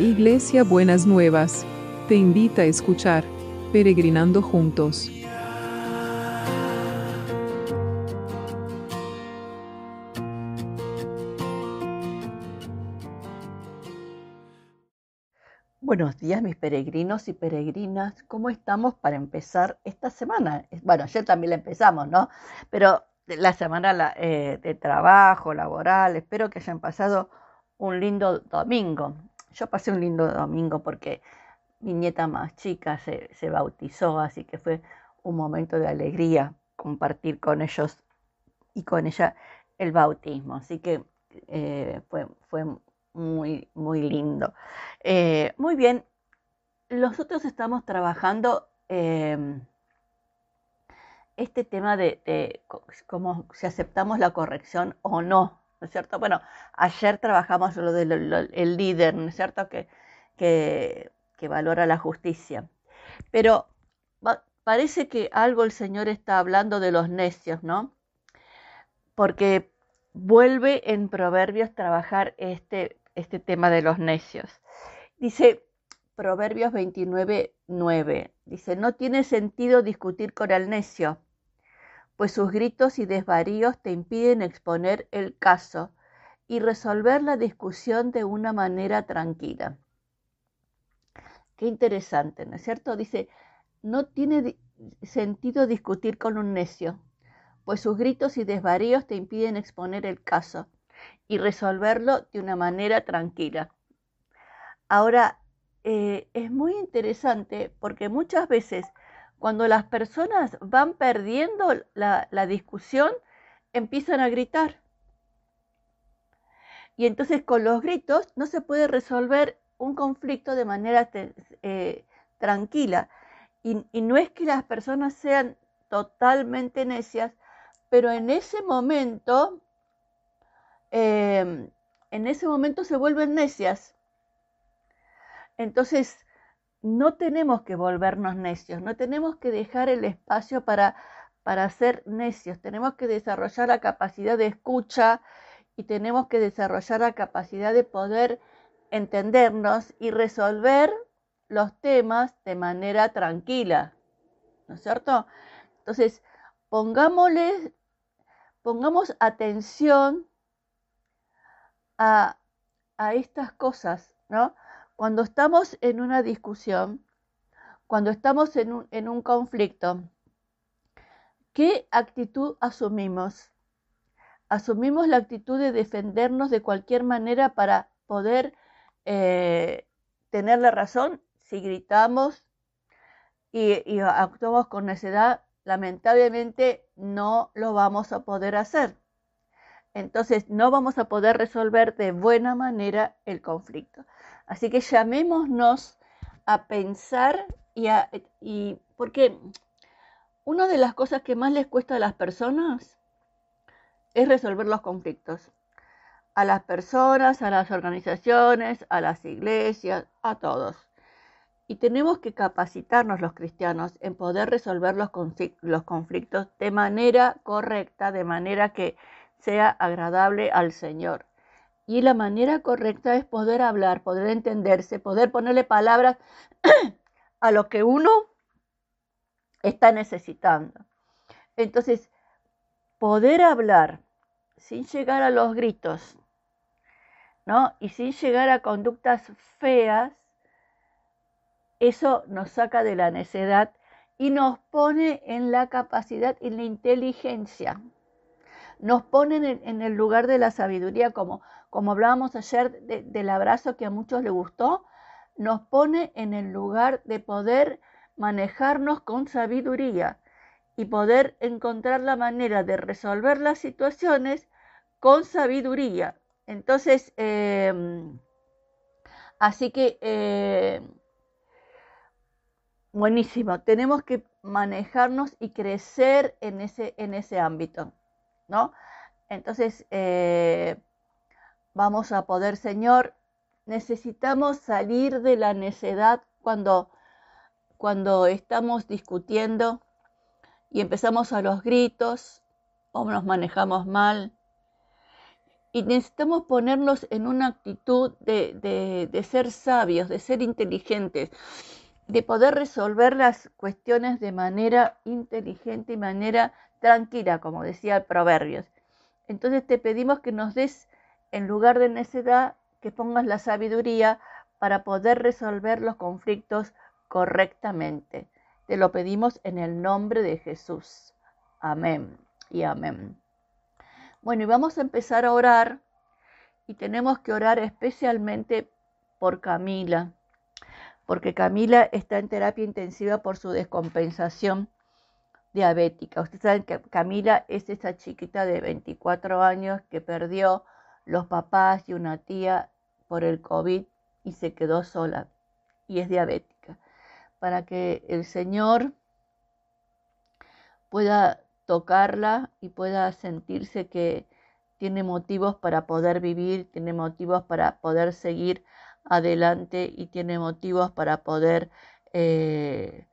Iglesia Buenas Nuevas, te invita a escuchar Peregrinando Juntos. Buenos días mis peregrinos y peregrinas, ¿cómo estamos para empezar esta semana? Bueno, ayer también la empezamos, ¿no? Pero la semana eh, de trabajo, laboral, espero que hayan pasado un lindo domingo. Yo pasé un lindo domingo porque mi nieta más chica se, bautizó, así que fue un momento de alegría compartir con ellos y con ella el bautismo. Así que eh, fue, fue muy, muy lindo. Eh, muy bien, nosotros estamos trabajando em, este tema de, de, cómo si aceptamos la corrección o no ¿no es cierto? Bueno, ayer trabajamos lo del líder, ¿no es cierto? Que, que, valora la justicia. Pero parece que algo el Señor está hablando de los necios, ¿no? Porque vuelve en Proverbios trabajar este, este tema de los necios. Dice Proverbios 29, 9. Dice, no tiene sentido discutir con el necio pues sus gritos y desvaríos te impiden exponer el caso y resolver la discusión de una manera tranquila. Qué interesante, ¿no es cierto? Dice, no tiene sentido discutir con un necio, pues sus gritos y desvaríos te impiden exponer el caso y resolverlo de una manera tranquila. Ahora, eh, es muy interesante porque muchas veces cuando las personas van perdiendo la, discusión, empiezan a gritar. Y entonces con los gritos no se puede resolver un conflicto de manera eh, tranquila. Y, no es que las personas sean totalmente necias, pero en ese momento, em, en ese momento se vuelven necias. Entonces, no tenemos que volvernos necios, no tenemos que dejar el espacio para, para ser necios, tenemos que desarrollar la capacidad de escucha y tenemos que desarrollar la capacidad de poder entendernos y resolver los temas de manera tranquila, ¿no es cierto? Entonces, pongámosle, pongamos atención a, a estas cosas, ¿no? Cuando estamos en una discusión, cuando estamos en un, conflicto, ¿qué actitud asumimos? Asumimos la actitud de defendernos de cualquier manera para poder eh, tener la razón. Si gritamos y, y actuamos con necedad, lamentablemente no lo vamos a poder hacer. Entonces no vamos a poder resolver de buena manera el conflicto. Así que llamémonos a pensar y, a, y porque una de las cosas que más les cuesta a las personas es resolver los conflictos. A las personas, a las organizaciones, a las iglesias, a todos. Y tenemos que capacitarnos los cristianos en poder resolver los, los conflictos de manera correcta, de manera que sea agradable al Señor. Y la manera correcta es poder hablar, poder entenderse, poder ponerle palabras a lo que uno está necesitando. Entonces, poder hablar sin llegar a los gritos, ¿no? Y sin llegar a conductas feas, eso nos saca de la necedad y nos pone en la capacidad y la inteligencia. Nos pone en, el lugar de la sabiduría como como hablábamos ayer del abrazo que a muchos les gustó, nos pone en el lugar de poder manejarnos con sabiduría y poder encontrar la manera de resolver las situaciones con sabiduría. Entonces, em, así que, em, buenísimo, tenemos que manejarnos y crecer en ese, en ese ámbito, ¿no? Entonces, eh, vamos a poder, Señor, necesitamos salir de la necedad cuando, cuando estamos discutiendo y empezamos a los gritos o nos manejamos mal. y necesitamos ponernos en una actitud de, de, ser sabios, de ser inteligentes, de poder resolver las cuestiones de manera inteligente y manera tranquila, como decía el Proverbios. Entonces te pedimos que nos des, en lugar de necedad, que pongas la sabiduría para poder resolver los conflictos correctamente. Te lo pedimos en el nombre de Jesús. Amén y amén. Bueno, y vamos a empezar a orar y tenemos que orar especialmente por Camila, porque Camila está en terapia intensiva por su descompensación diabética. Ustedes saben que Camila es esa chiquita de 24 años que perdió los papás y una tía por el COVID y se quedó sola y es diabética. Para que el Señor pueda tocarla y pueda sentirse que tiene motivos para poder vivir, tiene motivos para poder seguir adelante y tiene motivos para poder eh,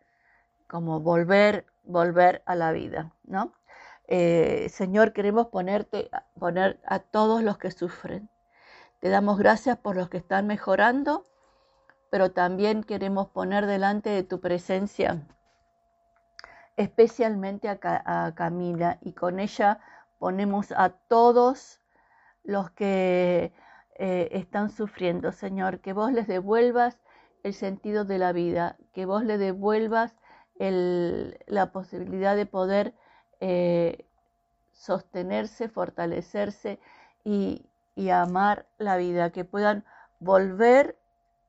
como volver, volver a la vida, ¿no? Eh, Señor, queremos ponerte, poner a todos los que sufren, te damos gracias por los que están mejorando, pero también queremos poner delante de tu presencia especialmente a, Camila y con ella ponemos a todos los que eh, están sufriendo, Señor, que vos les devuelvas el sentido de la vida, que vos les devuelvas la posibilidad de poder eh, sostenerse, fortalecerse y, amar la vida, que puedan volver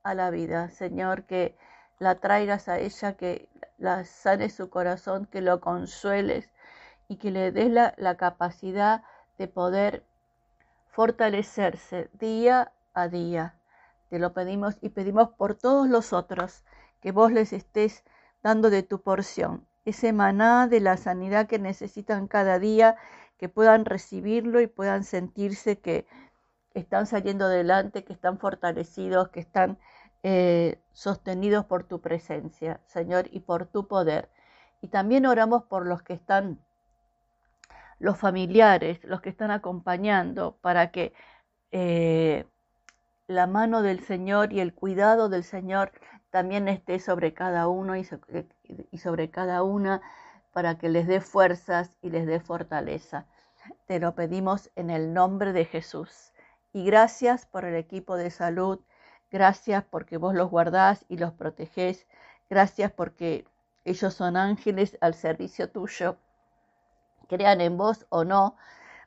a la vida, Señor, que la traigas a ella, que la sanes su corazón, que lo consueles y que le des la, la capacidad de poder fortalecerse día a día. Te lo pedimos y pedimos por todos los otros, que vos les estés dando de tu porción, ese maná de la sanidad que necesitan cada día, que puedan recibirlo y puedan sentirse que están saliendo adelante, que están fortalecidos, que están eh, sostenidos por tu presencia, Señor, y por tu poder. Y también oramos por los que están, los familiares, los que están acompañando, para que eh, la mano del Señor y el cuidado del Señor también esté sobre cada uno y sobre cada una, para que les dé fuerzas y les dé fortaleza. Te lo pedimos en el nombre de Jesús. Y gracias por el equipo de salud. Gracias porque vos los guardás y los protegés. Gracias porque ellos son ángeles al servicio tuyo. Crean en vos o no,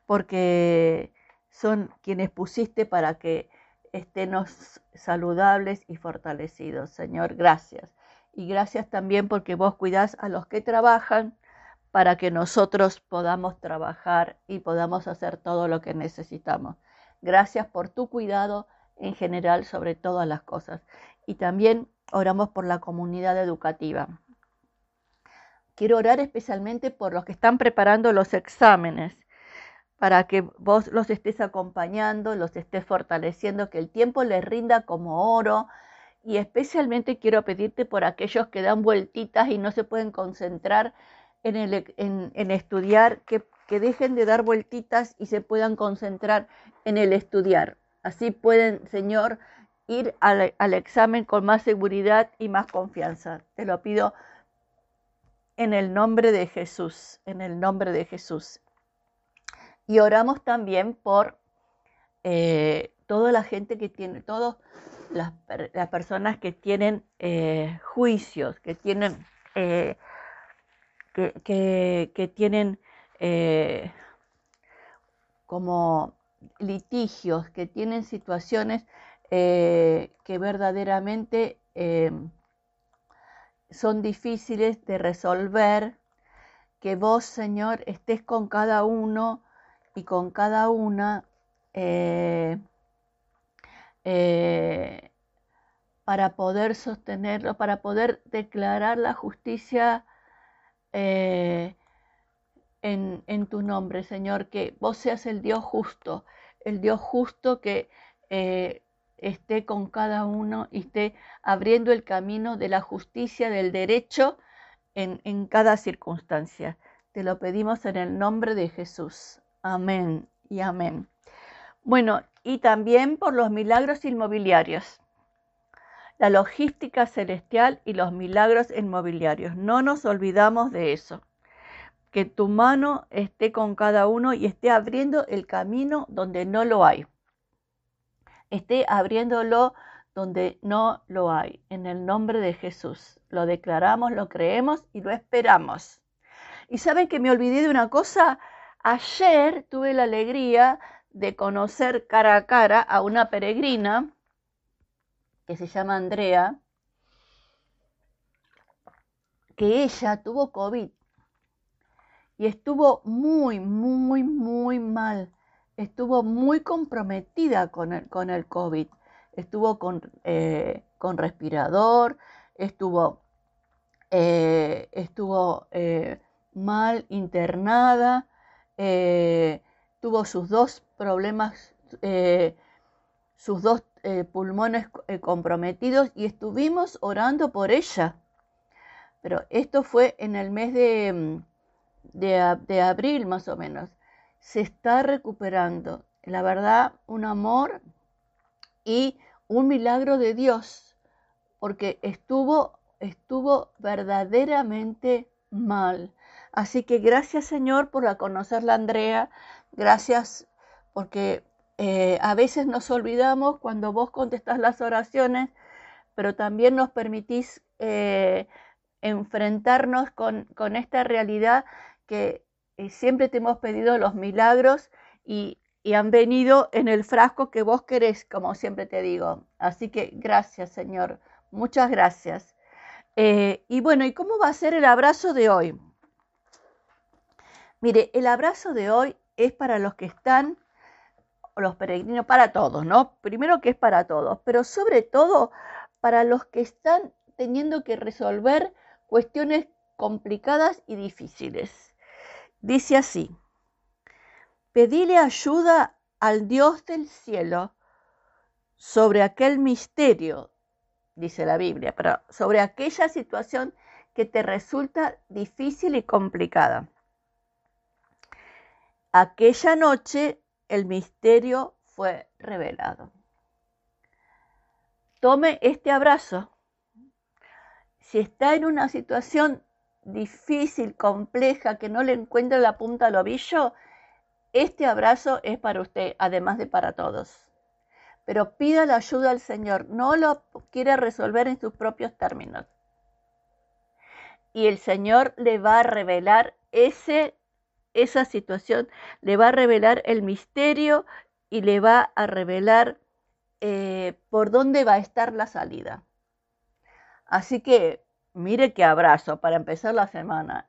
porque son quienes pusiste para que estemos saludables y fortalecidos. Señor, gracias. Y gracias también porque vos cuidás a los que trabajan para que nosotros podamos trabajar y podamos hacer todo lo que necesitamos. Gracias por tu cuidado en general sobre todas las cosas. Y también oramos por la comunidad educativa. Quiero orar especialmente por los que están preparando los exámenes, para que vos los estés acompañando, los estés fortaleciendo, que el tiempo les rinda como oro. Y especialmente quiero pedirte por aquellos que dan vueltitas y no se pueden concentrar en, el, en, estudiar, que que dejen de dar vueltitas y se puedan concentrar en el estudiar. Así pueden, Señor, ir al, examen con más seguridad y más confianza. Te lo pido en el nombre de Jesús, en el nombre de Jesús. Y oramos también por eh, toda la gente que tiene, todas las, personas que tienen eh, juicios, que tienen, eh, que, tienen eh, como litigios, que tienen situaciones que verdaderamente eh, son difíciles de resolver, que vos, Señor, estés con cada uno y con cada una para poder sostenerlo, para poder declarar la justicia en, tu nombre, Señor, que vos seas el Dios justo, el Dios justo que eh, esté con cada uno y esté abriendo el camino de la justicia, del derecho en, en cada circunstancia. Te lo pedimos en el nombre de Jesús. Amén y amén. Bueno, y también por los milagros inmobiliarios. La logística celestial y los milagros inmobiliarios. No nos olvidamos de eso. Que tu mano esté con cada uno y esté abriendo el camino donde no lo hay. Esté abriéndolo donde no lo hay. En el nombre de Jesús. Lo declaramos, lo creemos y lo esperamos. Y saben que me olvidé de una cosa. Ayer tuve la alegría de conocer cara a cara a una peregrina que se llama Andrea, que ella tuvo COVID y estuvo muy, muy, muy mal. Estuvo muy comprometida con el, con el COVID. Estuvo con, eh, con respirador, estuvo, eh, estuvo eh, mal internada, tuvo sus dos problemas, eh, sus dos eh, pulmones eh, comprometidos y estuvimos orando por ella. Pero esto fue en el mes de, mm, de abril más o menos. Se está recuperando. La verdad, un amor y un milagro de Dios, porque estuvo, estuvo verdaderamente mal. Así que gracias Señor por conocerla Andrea, gracias porque eh, a veces nos olvidamos cuando vos contestás las oraciones, pero también nos permitís eh, enfrentarnos con, esta realidad que eh, siempre te hemos pedido los milagros y, han venido en el frasco que vos querés, como siempre te digo. Así que gracias, Señor. Muchas gracias. y bueno, ¿y cómo va a ser el abrazo de hoy? Mire, el abrazo de hoy es para los que están los peregrinos, para todos, ¿no? Primero que es para todos, pero sobre todo para los que están teniendo que resolver cuestiones complicadas y difíciles. Dice así, pedile ayuda al Dios del cielo sobre aquel misterio, dice la Biblia, pero sobre aquella situación que te resulta difícil y complicada. Aquella noche el misterio fue revelado. Tome este abrazo. Si está en una situación difícil, compleja, que no le encuentra la punta del ovillo, este abrazo es para usted, además de para todos. Pero pida la ayuda al Señor, no lo quiere resolver en sus propios términos. Y el Señor le va a revelar ese esa situación, le va a revelar el misterio y le va a revelar eh, por dónde va a estar la salida. Así que mire qué abrazo para empezar la semana.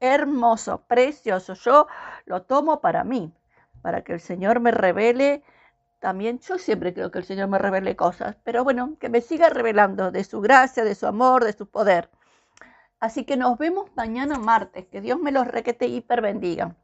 hermoso, precioso. Yo lo tomo para mí, para que el Señor me revele también. Yo siempre creo que el Señor me revele cosas, pero bueno, que me siga revelando de su gracia, de su amor, de su poder. Así que nos vemos mañana martes. Que Dios me los requete hiper bendiga.